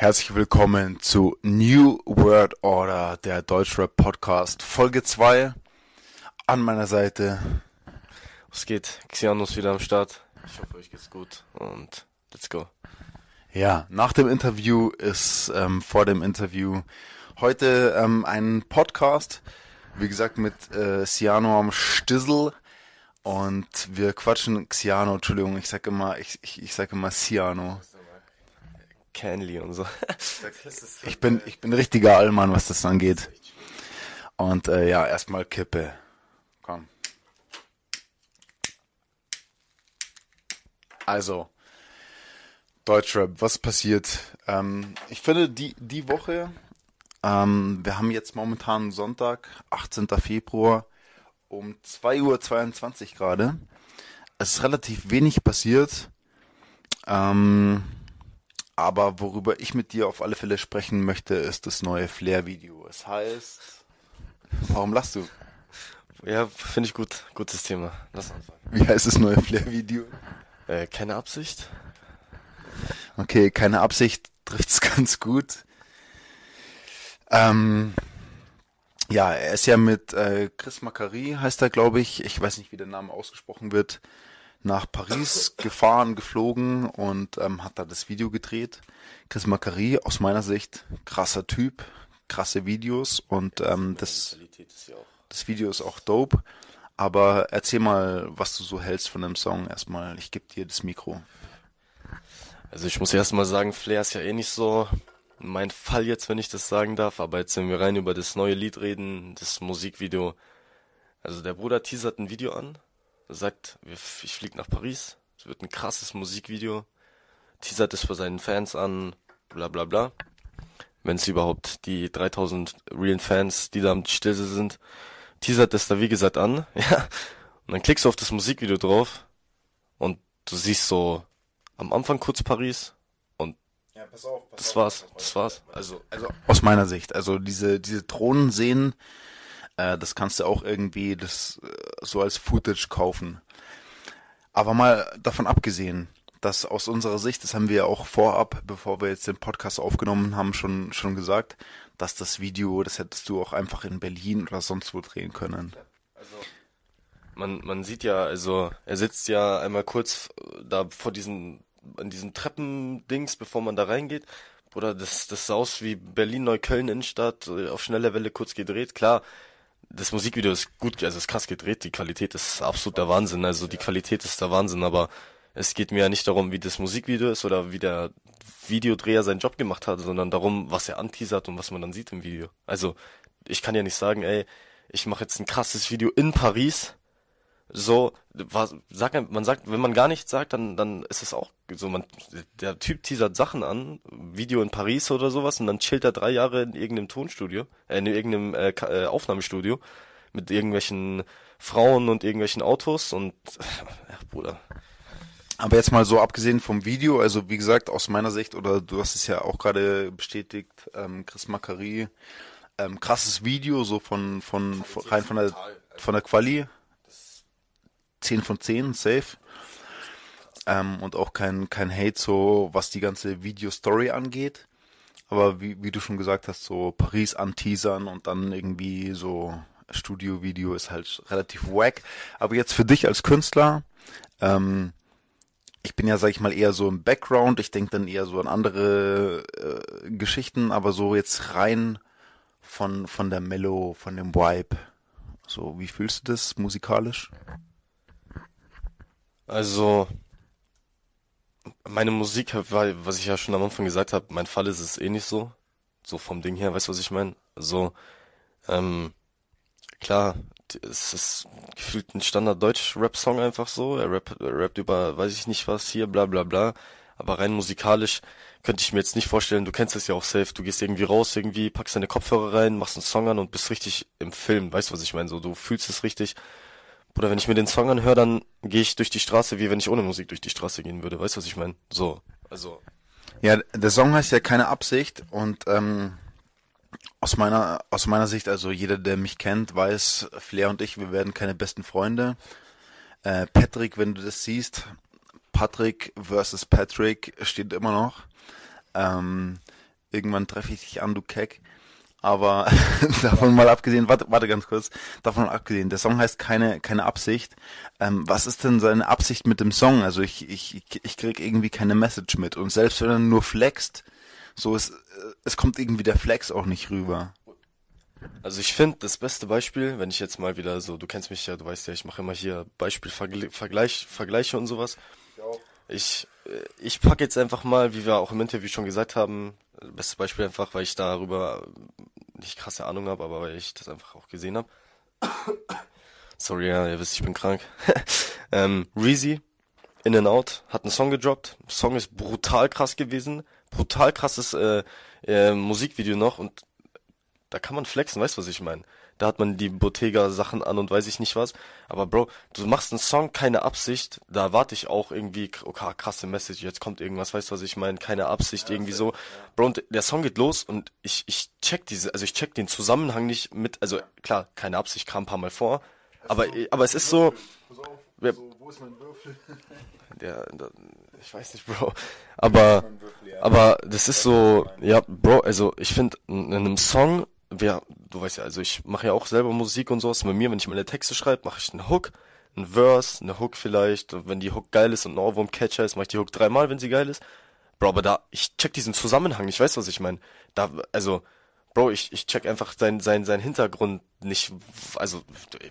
Herzlich willkommen zu New World Order, der Deutschrap Podcast, Folge 2. An meiner Seite. Was geht? Xiano ist wieder am Start. Ich hoffe, euch geht's gut und let's go. Ja, nach dem Interview ist ähm, vor dem Interview heute ähm, ein Podcast, wie gesagt, mit äh, Ciano am Stissel. Und wir quatschen Xiano, Entschuldigung, ich sag immer, ich, ich, ich sag immer Ciano. Canly und so. Ich bin, ich bin richtiger Allmann, was das angeht. Und äh, ja, erstmal Kippe. Komm. Also, Deutschrap, was passiert? Ähm, ich finde, die, die Woche, ähm, wir haben jetzt momentan Sonntag, 18. Februar, um 2.22 Uhr gerade. Es ist relativ wenig passiert. Ähm, aber worüber ich mit dir auf alle Fälle sprechen möchte, ist das neue Flair-Video. Es heißt. Warum lachst du? Ja, finde ich gut. Gutes Thema. Lass anfangen. Wie heißt das neue Flair-Video? Äh, keine Absicht. Okay, keine Absicht trifft's ganz gut. Ähm, ja, er ist ja mit äh, Chris Macari, heißt er, glaube ich. Ich weiß nicht, wie der Name ausgesprochen wird nach Paris gefahren, geflogen und ähm, hat da das Video gedreht. Chris Macari, aus meiner Sicht, krasser Typ, krasse Videos und ähm, das, das Video ist auch dope. Aber erzähl mal, was du so hältst von dem Song erstmal. Ich gebe dir das Mikro. Also ich muss erstmal sagen, Flair ist ja eh nicht so mein Fall jetzt, wenn ich das sagen darf. Aber jetzt, wenn wir rein über das neue Lied reden, das Musikvideo. Also der Bruder teasert ein Video an sagt, ich fliege nach Paris, es wird ein krasses Musikvideo, teasert es für seinen Fans an, bla bla bla. Wenn es überhaupt die 3000 realen Fans, die da am Stille sind, teasert es da wie gesagt an, ja. Und dann klickst du auf das Musikvideo drauf und du siehst so am Anfang kurz Paris und ja, pass auf, pass das auf, war's, das war's. Also, also aus meiner Sicht, also diese diese Drohnen sehen äh, das kannst du auch irgendwie das äh, so als Footage kaufen. Aber mal davon abgesehen, dass aus unserer Sicht, das haben wir ja auch vorab, bevor wir jetzt den Podcast aufgenommen haben, schon, schon gesagt, dass das Video, das hättest du auch einfach in Berlin oder sonst wo drehen können. Also, man, man sieht ja, also, er sitzt ja einmal kurz da vor diesen, an diesen Treppendings, bevor man da reingeht. Oder das, das sah aus wie Berlin-Neukölln Innenstadt, äh, auf schneller Welle kurz gedreht. Klar, das Musikvideo ist gut, also ist krass gedreht, die Qualität ist absolut der Wahnsinn, also die Qualität ist der Wahnsinn, aber es geht mir ja nicht darum, wie das Musikvideo ist oder wie der Videodreher seinen Job gemacht hat, sondern darum, was er anteasert und was man dann sieht im Video. Also, ich kann ja nicht sagen, ey, ich mache jetzt ein krasses Video in Paris, so, was, sag, man sagt, wenn man gar nichts sagt, dann, dann ist es auch so, man, der Typ teasert Sachen an, Video in Paris oder sowas, und dann chillt er drei Jahre in irgendeinem Tonstudio, äh, in irgendeinem äh, äh Aufnahmestudio mit irgendwelchen Frauen und irgendwelchen Autos und, ja, Bruder. Aber jetzt mal so abgesehen vom Video, also wie gesagt, aus meiner Sicht, oder du hast es ja auch gerade bestätigt, ähm, Chris Macari, ähm, krasses Video, so von, von, von rein von der, von der Quali, 10 von 10, safe. Ähm, und auch kein, kein Hate so, was die ganze Video-Story angeht. Aber wie, wie du schon gesagt hast, so Paris anteasern und dann irgendwie so Studio-Video ist halt relativ wack. Aber jetzt für dich als Künstler, ähm, ich bin ja, sag ich mal, eher so im Background. Ich denke dann eher so an andere äh, Geschichten, aber so jetzt rein von, von der Mellow, von dem Vibe. So, wie fühlst du das musikalisch? Also, meine Musik, was ich ja schon am Anfang gesagt habe, mein Fall ist es eh nicht so. So vom Ding her, weißt du, was ich meine? So, ähm, klar, es ist gefühlt ein Standard-Deutsch-Rap-Song einfach so. Er rappt, er rappt über, weiß ich nicht was hier, bla bla bla. Aber rein musikalisch könnte ich mir jetzt nicht vorstellen, du kennst es ja auch safe, du gehst irgendwie raus, irgendwie, packst deine Kopfhörer rein, machst einen Song an und bist richtig im Film, weißt du, was ich meine? So, du fühlst es richtig oder wenn ich mir den Song anhöre, dann gehe ich durch die Straße, wie wenn ich ohne Musik durch die Straße gehen würde. Weißt du, was ich meine? So, also. Ja, der Song heißt ja keine Absicht und ähm, aus meiner aus meiner Sicht, also jeder, der mich kennt, weiß, Flair und ich, wir werden keine besten Freunde. Äh, Patrick, wenn du das siehst, Patrick versus Patrick steht immer noch. Ähm, irgendwann treffe ich dich an, du Keck. Aber davon mal abgesehen, warte, warte ganz kurz, davon mal abgesehen, der Song heißt keine, keine Absicht. Ähm, was ist denn seine Absicht mit dem Song? Also ich, ich, ich krieg irgendwie keine Message mit. Und selbst wenn er nur flext, so ist, es kommt irgendwie der Flex auch nicht rüber. Also ich finde das beste Beispiel, wenn ich jetzt mal wieder so, du kennst mich ja, du weißt ja, ich mache immer hier Beispiel, Vergleich, Vergleiche und sowas. Ich, äh, ich pack jetzt einfach mal, wie wir auch im Interview schon gesagt haben, bestes Beispiel einfach, weil ich darüber nicht krasse Ahnung habe, aber weil ich das einfach auch gesehen habe. Sorry, ja, ihr wisst, ich bin krank. ähm, Reezy, In and Out, hat einen Song gedroppt. Song ist brutal krass gewesen. Brutal krasses äh, äh, Musikvideo noch und da kann man flexen, weißt du, was ich meine? Da hat man die Bottega-Sachen an und weiß ich nicht was. Aber Bro, du machst einen Song, keine Absicht. Da erwarte ich auch irgendwie, okay, krasse Message, jetzt kommt irgendwas, weißt du, was ich meine? Keine Absicht, ja, irgendwie so. Bro, und der Song geht los und ich, ich check diese, also ich check den Zusammenhang nicht mit, also klar, keine Absicht kam ein paar Mal vor. Aber, aber es ist so, wer, wo ist mein Würfel? Der, der, ich weiß nicht, Bro. Aber, aber das ist so, ja, Bro, also ich finde, in einem Song wer, du weißt ja, also ich mache ja auch selber Musik und sowas. Bei mir, wenn ich meine Texte schreibe, mache ich einen Hook, einen Verse, eine Hook vielleicht. wenn die Hook geil ist und ein Ohrwurm-Catcher ist, mache ich die Hook dreimal, wenn sie geil ist. Bro, aber da, ich check diesen Zusammenhang, ich weiß, was ich meine. Da, also, Bro, ich, ich check einfach sein, sein, sein Hintergrund nicht, also,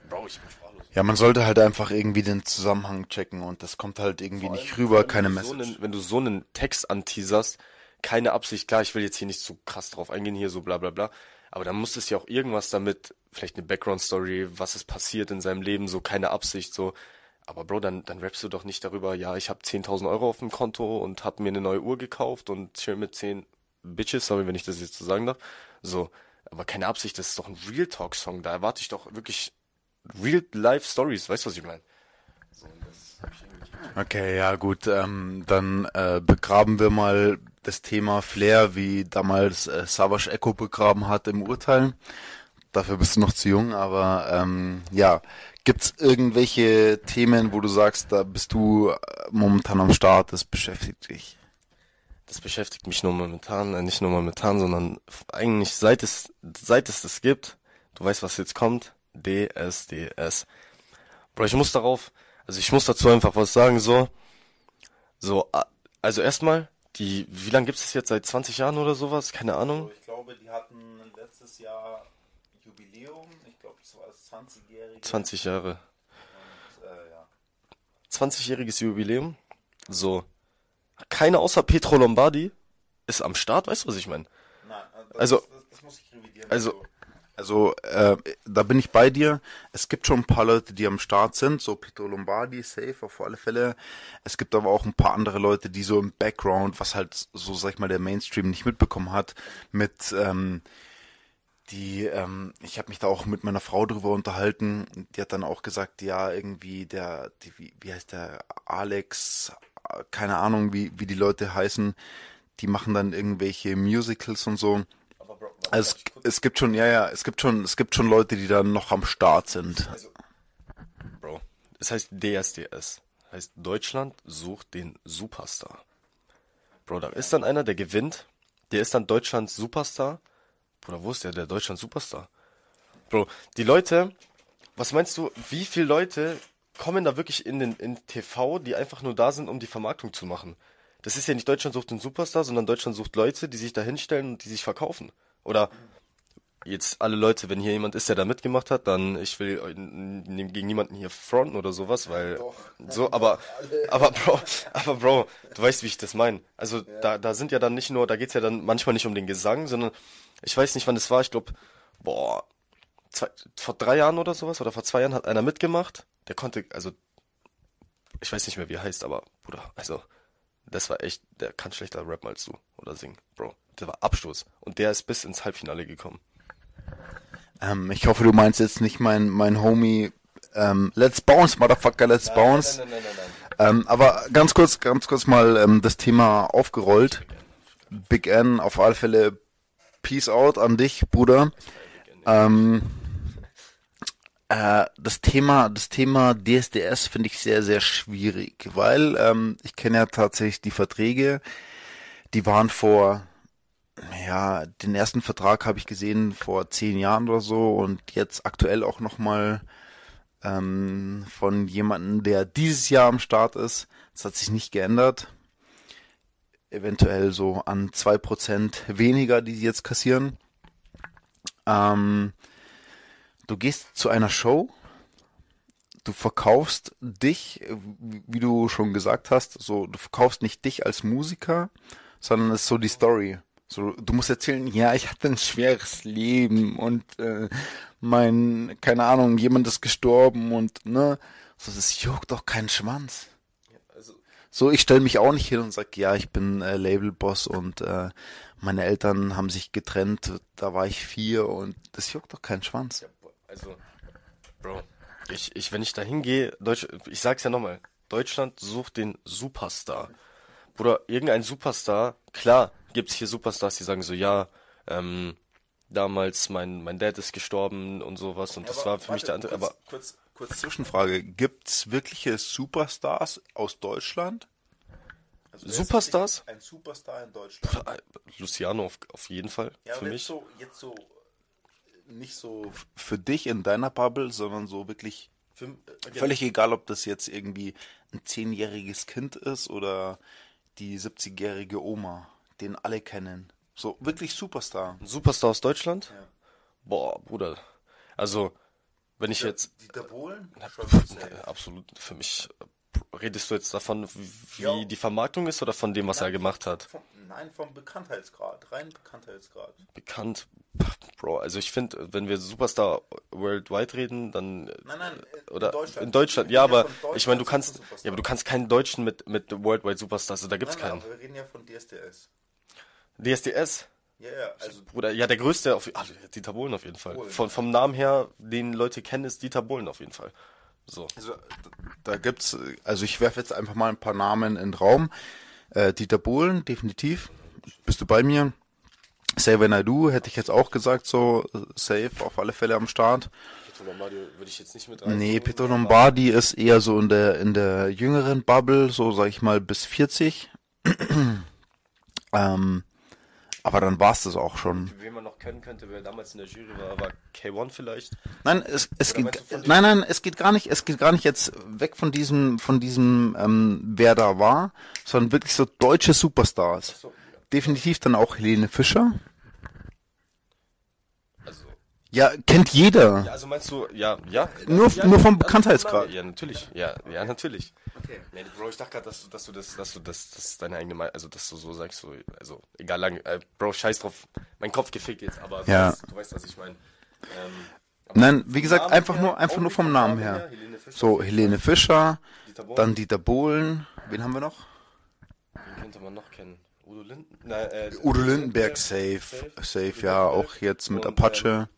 Bro, ich bin sprachlos. Ja, man sollte halt einfach irgendwie den Zusammenhang checken und das kommt halt irgendwie nicht rüber, keine Message. So einen, wenn du so einen Text anteaserst, keine Absicht, klar, ich will jetzt hier nicht zu krass drauf eingehen, hier so bla bla bla, aber dann muss es ja auch irgendwas damit, vielleicht eine Background-Story, was ist passiert in seinem Leben, so keine Absicht, so. Aber Bro, dann, dann rappst du doch nicht darüber, ja, ich habe 10.000 Euro auf dem Konto und hab mir eine neue Uhr gekauft und chill mit 10 Bitches, sorry, wenn ich das jetzt so sagen darf. So, aber keine Absicht, das ist doch ein Real Talk-Song, da erwarte ich doch wirklich Real-Life-Stories, weißt du, was ich meine? Okay, ja gut, ähm, dann äh, begraben wir mal das Thema Flair, wie damals äh, Savage Echo begraben hat im Urteil. Dafür bist du noch zu jung, aber ähm, ja, gibt's irgendwelche Themen, wo du sagst, da bist du äh, momentan am Start, das beschäftigt dich? Das beschäftigt mich nur momentan, äh, nicht nur momentan, sondern eigentlich seit es seit es das gibt. Du weißt, was jetzt kommt. DSDS. Bro, ich muss darauf, also ich muss dazu einfach was sagen, so, so, also erstmal, die, wie lange gibt es jetzt? Seit 20 Jahren oder sowas? Keine Ahnung. Also ich glaube, die hatten letztes Jahr Jubiläum. Ich glaube, das war das 20-jährige. 20 Jahre. Und, äh, ja. 20-jähriges Jubiläum. So. Keiner außer Petro Lombardi ist am Start, weißt du, was ich meine? Nein, also, das, das, das muss ich revidieren. Also, also also äh, da bin ich bei dir. Es gibt schon ein paar Leute, die am Start sind, so Pietro Lombardi, safe auf alle Fälle. Es gibt aber auch ein paar andere Leute, die so im Background, was halt so, sag ich mal, der Mainstream nicht mitbekommen hat, mit ähm, die, ähm, ich habe mich da auch mit meiner Frau drüber unterhalten. Die hat dann auch gesagt, ja, irgendwie der, die, wie, wie heißt der, Alex, keine Ahnung, wie, wie die Leute heißen, die machen dann irgendwelche Musicals und so. Also es, es gibt schon, ja, ja, es gibt schon, es gibt schon Leute, die dann noch am Start sind. Also, Bro, es heißt DSDS. Heißt Deutschland sucht den Superstar. Bro, da ist dann einer, der gewinnt. Der ist dann Deutschlands Superstar. Bruder, wo ist der, der Deutschland Superstar? Bro, die Leute, was meinst du, wie viele Leute kommen da wirklich in den in TV, die einfach nur da sind, um die Vermarktung zu machen? Das ist ja nicht Deutschland sucht den Superstar, sondern Deutschland sucht Leute, die sich da hinstellen und die sich verkaufen. Oder jetzt alle Leute, wenn hier jemand ist, der da mitgemacht hat, dann ich will gegen niemanden hier fronten oder sowas, weil Doch, so, aber aber Bro, aber Bro, du weißt, wie ich das meine. Also ja. da da sind ja dann nicht nur, da geht's ja dann manchmal nicht um den Gesang, sondern ich weiß nicht, wann das war. Ich glaube, boah, zwei, vor drei Jahren oder sowas oder vor zwei Jahren hat einer mitgemacht. Der konnte, also ich weiß nicht mehr, wie er heißt, aber Bruder, also das war echt, der kann schlechter rappen als du oder singen, Bro der war Abstoß. Und der ist bis ins Halbfinale gekommen. Ähm, ich hoffe, du meinst jetzt nicht mein, mein Homie, ähm, Let's Bounce, Motherfucker, Let's nein, Bounce. Nein, nein, nein, nein, nein. Ähm, aber ganz kurz, ganz kurz mal ähm, das Thema aufgerollt. Big N, auf alle Fälle Peace out an dich, Bruder. Ähm, äh, das Thema, das Thema DSDS finde ich sehr, sehr schwierig, weil ähm, ich kenne ja tatsächlich die Verträge, die waren vor ja, den ersten Vertrag habe ich gesehen vor zehn Jahren oder so und jetzt aktuell auch nochmal ähm, von jemandem, der dieses Jahr am Start ist. Das hat sich nicht geändert. Eventuell so an zwei Prozent weniger, die sie jetzt kassieren. Ähm, du gehst zu einer Show, du verkaufst dich, wie du schon gesagt hast, so du verkaufst nicht dich als Musiker, sondern es ist so die Story. So, du musst erzählen, ja, ich hatte ein schweres Leben und äh, mein, keine Ahnung, jemand ist gestorben und ne, so das juckt doch keinen Schwanz. Also, So, ich stelle mich auch nicht hin und sag, ja, ich bin äh, Labelboss und äh, meine Eltern haben sich getrennt, da war ich vier und das juckt doch keinen Schwanz. ja, also, Bro, ich, ich, wenn ich da hingehe, Deutsch, ich sag's ja nochmal, Deutschland sucht den Superstar. Bruder, irgendein Superstar, klar, gibt's hier Superstars, die sagen so, ja, ähm, damals mein, mein Dad ist gestorben und sowas und das war für mich der andere, aber kurz, kurz Zwischenfrage, gibt's wirkliche Superstars aus Deutschland? Also Superstars? Ein Superstar in Deutschland. Luciano auf, auf jeden Fall, Ja, für aber mich. so, jetzt so, nicht so für dich in deiner Bubble, sondern so wirklich Für, völlig egal, ob das jetzt irgendwie ein zehnjähriges Kind ist oder die 70-jährige Oma, den alle kennen. So wirklich Superstar. Ein Superstar aus Deutschland? Ja. Boah, Bruder. Also, wenn ich jetzt, Dieter Bohlen? äh, absolut, für mich, äh, redest du jetzt davon, wie, Ja. die Vermarktung ist oder von dem, was er gemacht hat? Vom, nein, vom Bekanntheitsgrad, rein Bekanntheitsgrad. Bekannt, Bro, also ich finde, wenn wir Superstar worldwide reden, dann, Nein, nein, in oder Deutschland. in Deutschland, ja, aber von ich meine, du kannst, Superstar. ja, aber du kannst keinen Deutschen mit, mit worldwide Superstars, also da gibt's Nein, nein, keinen. aber wir reden ja von DSDS. DSDS, Ja, ja, also Bruder, ja, der größte, auf, ah, Dieter Bohlen auf jeden Fall. Bohlen. Von, vom Namen her, den Leute kennen, ist Dieter Bohlen auf jeden Fall. So. Also, da gibt's, also ich werfe jetzt einfach mal ein paar Namen in den Raum. Äh, Dieter Bohlen, definitiv. Bist du bei mir? When I Do, hätte ich jetzt auch gesagt, so safe, auf alle Fälle am Start. Peter Lombardi würde ich jetzt nicht mit Nee, Peter Lombardi ist eher so in der, in der jüngeren Bubble, so sag ich mal bis 40. ähm, aber dann war's das auch schon. Wen man noch kennen könnte, wer damals in der Jury war, war K1 vielleicht. Nein, es, es Oder geht, nein, nein, es geht gar nicht, es geht gar nicht jetzt weg von diesem, von diesem, ähm, wer da war, sondern wirklich so deutsche Superstars. So, Definitiv dann auch Helene Fischer. Ja, kennt jeder. ja, also meinst du, ja, ja? Nur- ja, nur vom ja, Bekanntheitsgrad. Ja, natürlich, ja, ja, natürlich. Okay. Nee, Bro, ich dachte gerade, dass du, dass du das, dass du das, das ist deine eigene Meinung, also dass du so sagst, so, also egal lang, äh, Bro, scheiß drauf, mein Kopf gefickt jetzt, aber du, Ja. weißt, du weißt, was ich meine. Ähm, Nein, wie gesagt, Namen einfach her, nur, einfach nur vom Namen her. Helene Fischer So, Helene Fischer, Dieter dann Dieter Bohlen. Wen haben wir noch? Wen könnte man noch kennen? Udo Linden? Nein, äh, Udo Lindenberg, safe. Safe, ja, auch jetzt mit Apache.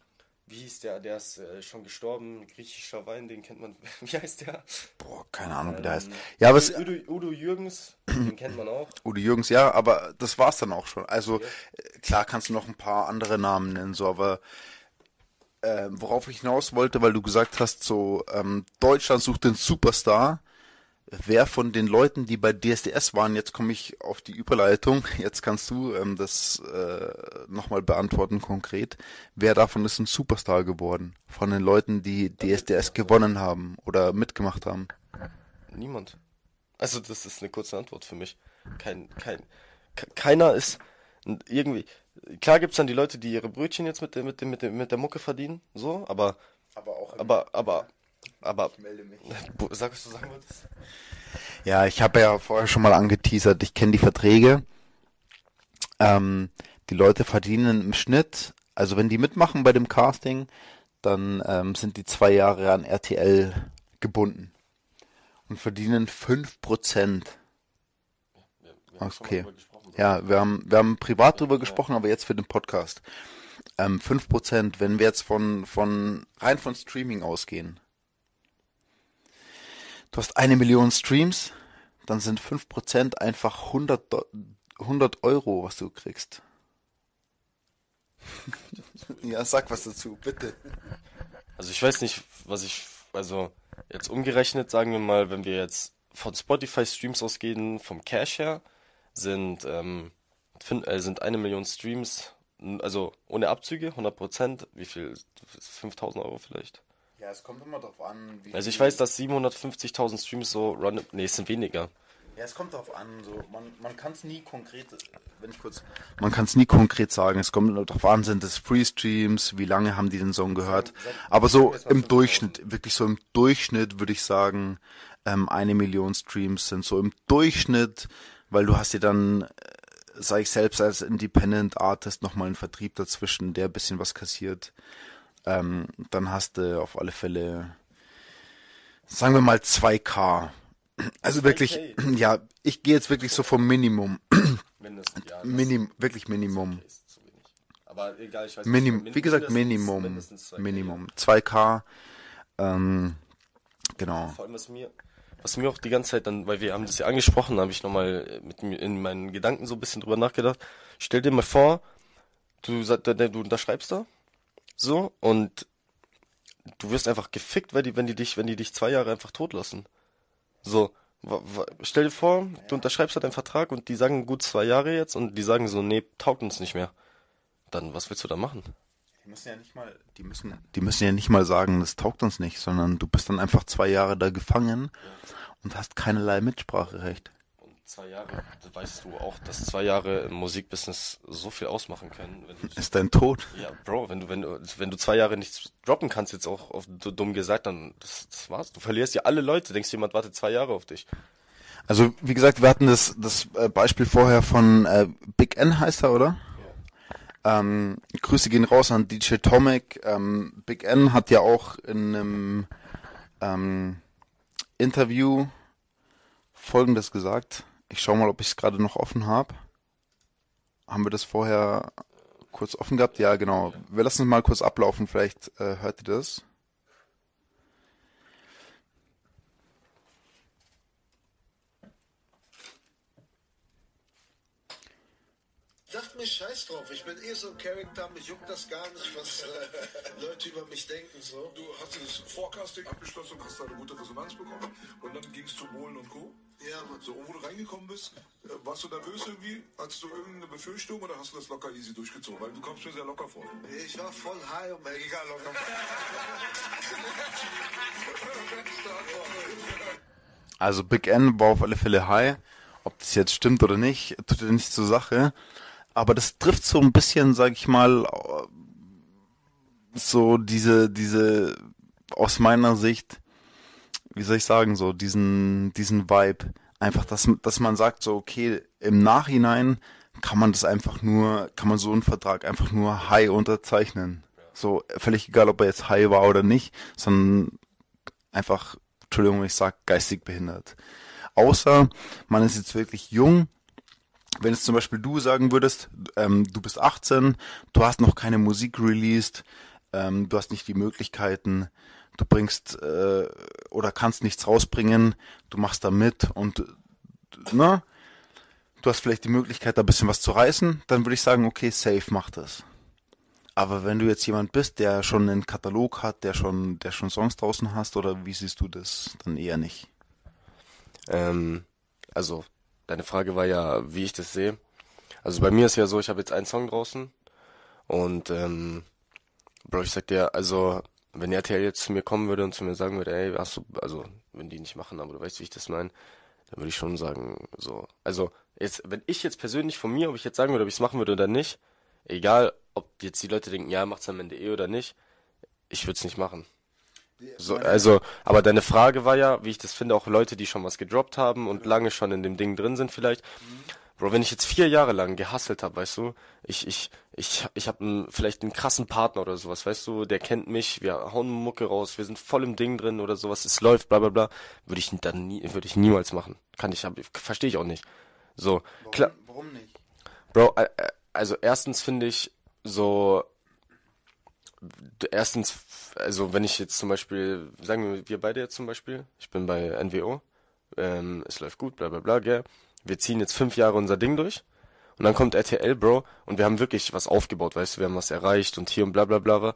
Wie hieß der? Der ist äh, schon gestorben. Griechischer Wein, den kennt man. Wie heißt der? Boah, keine Ahnung, wie der heißt. Ähm, Ja, aber es, Udo, Udo Jürgens, den kennt man auch. Udo Jürgens, ja, aber das war's dann auch schon. Also äh, klar kannst du noch ein paar andere Namen nennen, so, aber äh, worauf ich hinaus wollte, weil du gesagt hast, so ähm, Deutschland sucht den Superstar. Wer von den Leuten, die bei DSDS waren, jetzt komme ich auf die Überleitung, jetzt kannst du ähm, das äh, nochmal beantworten konkret. Wer davon ist ein Superstar geworden? Von den Leuten, die DSDS gewonnen haben oder mitgemacht haben? Niemand. Also das ist eine kurze Antwort für mich. Kein, kein, ke- keiner ist irgendwie. Klar gibt's dann die Leute, die ihre Brötchen jetzt mit der, mit dem, mit dem, mit der Mucke verdienen, so, aber, Aber auch aber, aber, aber, melde mich. Bo- sag, was du sagen wolltest? Ja, ich habe ja vorher schon mal angeteasert, ich kenne die Verträge. Ähm, die Leute verdienen im Schnitt, also wenn die mitmachen bei dem Casting, dann ähm, sind die zwei Jahre an RTL gebunden und verdienen 5%. Wir, wir haben schon mal Okay. Ja, wir haben, wir haben privat drüber gesprochen, aber jetzt für den Podcast. Ähm, 5%, wenn wir jetzt von, von, rein von Streaming ausgehen. Du hast eine Million Streams, dann sind 5% einfach 100, Do- 100 Euro, was du kriegst. ja, sag was dazu, bitte. Also ich weiß nicht, was ich, also jetzt umgerechnet, sagen wir mal, wenn wir jetzt von Spotify Streams ausgehen, vom Cash her, sind, ähm, fin- äh, sind eine Million Streams also ohne Abzüge, 100%, wie viel? 5000 Euro vielleicht? Ja, es kommt immer darauf an, wie Also ich weiß, dass 750.000 Streams so run, nee, es sind weniger. Ja, es kommt darauf an, so man, man kann es nie konkret, wenn ich kurz, man kann es nie konkret sagen. Es kommt darauf an, sind es Free Streams, wie lange haben die den Song gehört? Aber so im 5000. Durchschnitt, wirklich so im Durchschnitt würde ich sagen, ähm, eine Million Streams sind so im Durchschnitt, weil du hast dir dann, äh, sag ich selbst als Independent Artist nochmal einen Vertrieb dazwischen, der ein bisschen was kassiert. Ähm, dann hast du auf alle Fälle, sagen wir mal 2K. Also wirklich, ja, ich gehe jetzt wirklich so vom Minimum. Mindestens, ja. Minim, wirklich Minimum. Aber egal, ich weiß Minim, nicht, wie gesagt, Minimum. Minimum. 2K. Ähm, genau. Vor allem, was mir, was mir auch die ganze Zeit dann, weil wir haben das ja angesprochen, habe ich nochmal mit mir in meinen Gedanken so ein bisschen drüber nachgedacht. Stell dir mal vor, du du unterschreibst da, so, und du wirst einfach gefickt, weil die, wenn die dich, wenn die dich zwei Jahre einfach totlassen. So, stell dir vor, du unterschreibst halt einen Vertrag und die sagen gut zwei Jahre jetzt und die sagen so, nee, taugt uns nicht mehr. Dann, was willst du da machen? Die müssen ja nicht mal, die müssen, die müssen ja nicht mal sagen, das taugt uns nicht, sondern du bist dann einfach zwei Jahre da gefangen und hast keinerlei Mitspracherecht. Zwei Jahre, weißt du auch, dass zwei Jahre im Musikbusiness so viel ausmachen können. Du, Ist dein Tod. ja, Bro, wenn du, wenn du, wenn du zwei Jahre nichts droppen kannst, jetzt auch auf du- dumm gesagt, dann das, das war's. Du verlierst ja alle Leute. Denkst jemand wartet zwei Jahre auf dich? Also, wie gesagt, wir hatten das, das äh, Beispiel vorher von äh, Big N heißt er, oder? Ähm, Grüße gehen raus an DJ Tomic. Ähm, Big N hat ja auch in einem ähm, Interview Folgendes gesagt. Ich schau mal, ob ich es gerade noch offen habe. Haben wir das vorher kurz offen gehabt? Ja, genau. Wir lassen es mal kurz ablaufen. Vielleicht äh, hört ihr das. Sagt mir scheiß drauf, ich bin eh so ein Charakter, mich juckt das gar nicht, was äh, Leute über mich denken so. Du hast das Forecasting abgeschlossen und hast da eine gute Resonanz bekommen und dann ging es zu Bohlen und Co. Ja, Mann. So, wo du reingekommen bist, äh, warst du nervös irgendwie? Hattest du irgendeine Befürchtung oder hast du das locker easy durchgezogen? Weil du kommst mir sehr locker vor. Ich war voll high und egal, locker. Also Big N war auf alle Fälle high. Ob das jetzt stimmt oder nicht, tut ja nichts zur Sache. Aber das trifft so ein bisschen, sag ich mal, so diese, diese, aus meiner Sicht, wie soll ich sagen, so diesen, diesen Vibe. Einfach, dass, dass man sagt, so, okay, im Nachhinein kann man das einfach nur, kann man so einen Vertrag einfach nur high unterzeichnen. So, völlig egal, ob er jetzt high war oder nicht, sondern einfach, Entschuldigung, wenn ich sag, geistig behindert. Außer man ist jetzt wirklich jung. Wenn jetzt zum Beispiel du sagen würdest, ähm, du bist 18, du hast noch keine Musik released, ähm, du hast nicht die Möglichkeiten, du bringst äh, oder kannst nichts rausbringen, du machst da mit und ne, du hast vielleicht die Möglichkeit, da ein bisschen was zu reißen, dann würde ich sagen, okay, safe, mach das. Aber wenn du jetzt jemand bist, der schon einen Katalog hat, der schon, der schon Songs draußen hast, oder wie siehst du das? Dann eher nicht. Ähm, also, deine Frage war ja, wie ich das sehe. Also bei mir ist ja so, ich habe jetzt einen Song draußen und ähm, Bro, ich sag dir, also wenn RTL jetzt zu mir kommen würde und zu mir sagen würde, ey, hast du, also wenn die nicht machen, aber du weißt, wie ich das meine, dann würde ich schon sagen, so, also jetzt, wenn ich jetzt persönlich von mir, ob ich jetzt sagen würde, ob ich es machen würde oder nicht, egal, ob jetzt die Leute denken, ja, macht's am Ende eh oder nicht, ich würde es nicht machen. So, also, aber deine Frage war ja, wie ich das finde, auch Leute, die schon was gedroppt haben und lange schon in dem Ding drin sind vielleicht. Bro, wenn ich jetzt vier Jahre lang gehustelt habe, weißt du, ich, ich, ich, ich habe vielleicht einen krassen Partner oder sowas, weißt du, der kennt mich, wir hauen Mucke raus, wir sind voll im Ding drin oder sowas, es läuft, bla bla bla, würde ich dann nie, würde ich niemals machen. Kann ich, verstehe ich auch nicht. So, klar. Warum nicht? Bro, äh, äh, also erstens finde ich so, erstens, also wenn ich jetzt zum Beispiel, sagen wir, wir beide jetzt zum Beispiel, ich bin bei NWO, ähm, es läuft gut, bla bla bla, gell, wir ziehen jetzt fünf Jahre unser Ding durch und dann kommt RTL, Bro, und wir haben wirklich was aufgebaut, weißt du, wir haben was erreicht und hier und bla bla bla,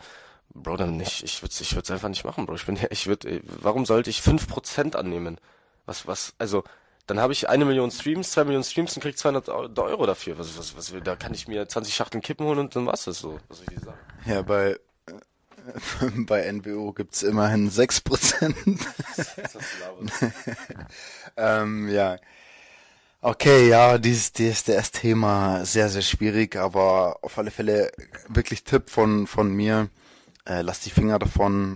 Bro, dann nicht, ich würde ich würd's einfach nicht machen, Bro, ich bin, ich würde, warum sollte ich fünf Prozent annehmen? Was, was, also, dann habe ich eine Million Streams, zwei Millionen Streams und krieg 200 Euro dafür. Was, was, was, da kann ich mir 20 Schachteln Kippen holen und dann war's das so. Was soll ich dir sagen? Ja, bei, äh, bei NWO gibt's immerhin 6%. ähm, ja. Okay, ja, dieses DSDS-Thema sehr, sehr schwierig, aber auf alle Fälle wirklich Tipp von, von mir. Äh, lass die Finger davon